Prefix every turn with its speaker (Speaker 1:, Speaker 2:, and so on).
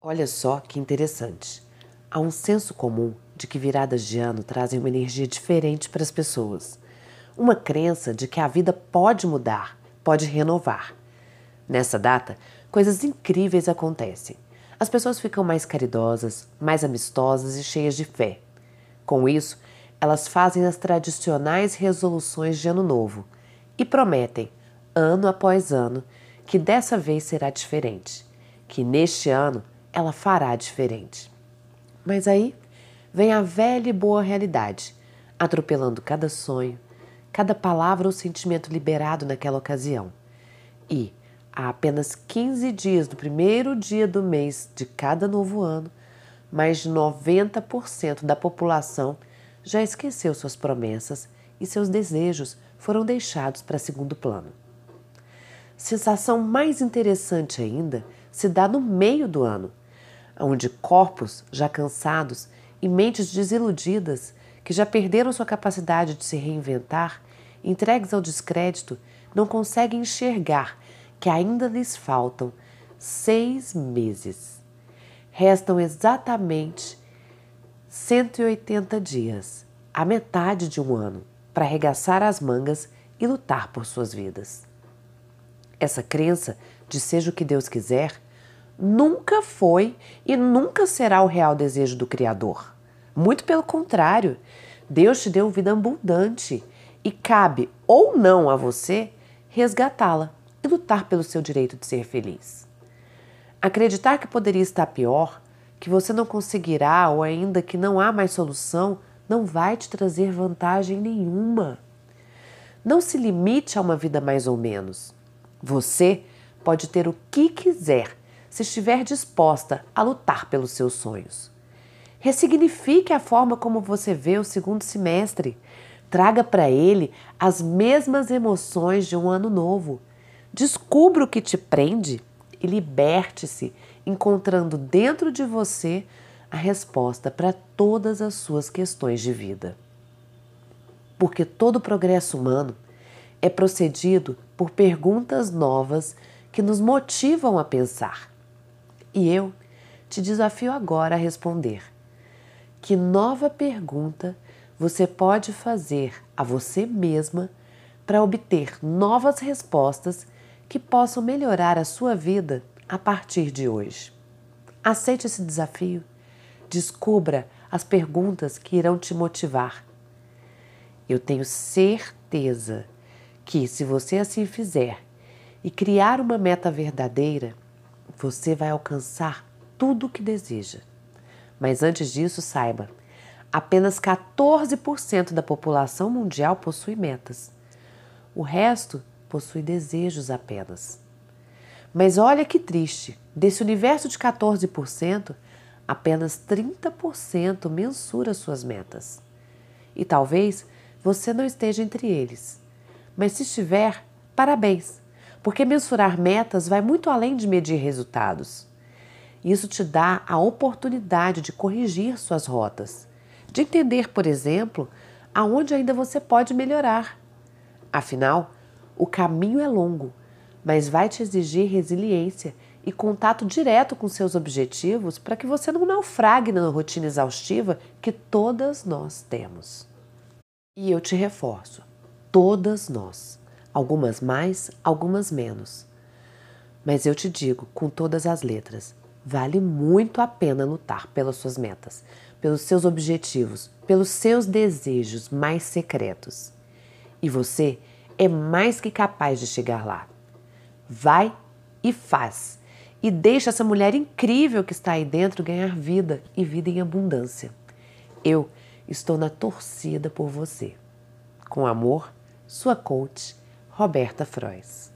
Speaker 1: Olha só que interessante. Há um senso comum de que viradas de ano trazem uma energia diferente para as pessoas. Uma crença de que a vida pode mudar, pode renovar. Nessa data, coisas incríveis acontecem. As pessoas ficam mais caridosas, mais amistosas e cheias de fé. Com isso, elas fazem as tradicionais resoluções de ano novo e prometem, ano após ano, que dessa vez será diferente, que neste ano ela fará diferente. Mas aí vem a velha e boa realidade, atropelando cada sonho, cada palavra ou sentimento liberado naquela ocasião. E, há apenas 15 dias do primeiro dia do mês de cada novo ano, mais de 90% da população já esqueceu suas promessas e seus desejos foram deixados para segundo plano. Sensação mais interessante ainda se dá no meio do ano, onde corpos já cansados e mentes desiludidas, que já perderam sua capacidade de se reinventar, entregues ao descrédito, não conseguem enxergar que ainda lhes faltam seis meses. Restam exatamente 180 dias, a metade de um ano, para arregaçar as mangas e lutar por suas vidas. Essa crença de seja o que Deus quiser nunca foi e nunca será o real desejo do Criador. Muito pelo contrário, Deus te deu vida abundante e cabe ou não a você resgatá-la e lutar pelo seu direito de ser feliz. Acreditar que poderia estar pior, que você não conseguirá ou ainda que não há mais solução, não vai te trazer vantagem nenhuma. Não se limite a uma vida mais ou menos. Você pode ter o que quiser se estiver disposta a lutar pelos seus sonhos. Ressignifique a forma como você vê o segundo semestre. Traga para ele as mesmas emoções de um ano novo. Descubra o que te prende e liberte-se, encontrando dentro de você a resposta para todas as suas questões de vida. Porque todo progresso humano é procedido por perguntas novas que nos motivam a pensar. E eu te desafio agora a responder. Que nova pergunta você pode fazer a você mesma para obter novas respostas que possam melhorar a sua vida a partir de hoje? Aceite esse desafio. Descubra as perguntas que irão te motivar. Eu tenho certeza que, se você assim fizer e criar uma meta verdadeira, você vai alcançar tudo o que deseja. Mas antes disso, saiba: apenas 14% da população mundial possui metas. O resto possui desejos apenas. Mas olha que triste: desse universo de 14%, apenas 30% mensura suas metas. E talvez você não esteja entre eles. Mas se estiver, parabéns! Porque mensurar metas vai muito além de medir resultados. Isso te dá a oportunidade de corrigir suas rotas, de entender, por exemplo, aonde ainda você pode melhorar. Afinal, o caminho é longo, mas vai te exigir resiliência e contato direto com seus objetivos para que você não naufrague na rotina exaustiva que todas nós temos. E eu te reforço: todas nós algumas mais, algumas menos. Mas eu te digo, com todas as letras, vale muito a pena lutar pelas suas metas, pelos seus objetivos, pelos seus desejos mais secretos. E você é mais que capaz de chegar lá. Vai e faz. E deixa essa mulher incrível que está aí dentro ganhar vida e vida em abundância. Eu estou na torcida por você. Com amor, sua coach Roberta Frois.